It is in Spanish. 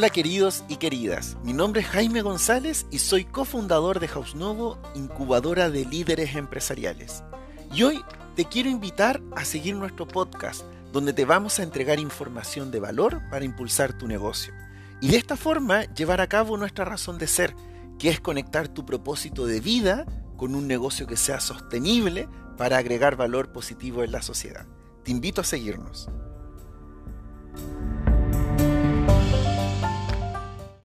Hola queridos y queridas, mi nombre es Jaime González y soy cofundador de House Novo, incubadora de líderes empresariales. Y hoy te quiero invitar a seguir nuestro podcast, donde te vamos a entregar información de valor para impulsar tu negocio. Y de esta forma llevar a cabo nuestra razón de ser, que es conectar tu propósito de vida con un negocio que sea sostenible para agregar valor positivo en la sociedad. Te invito a seguirnos.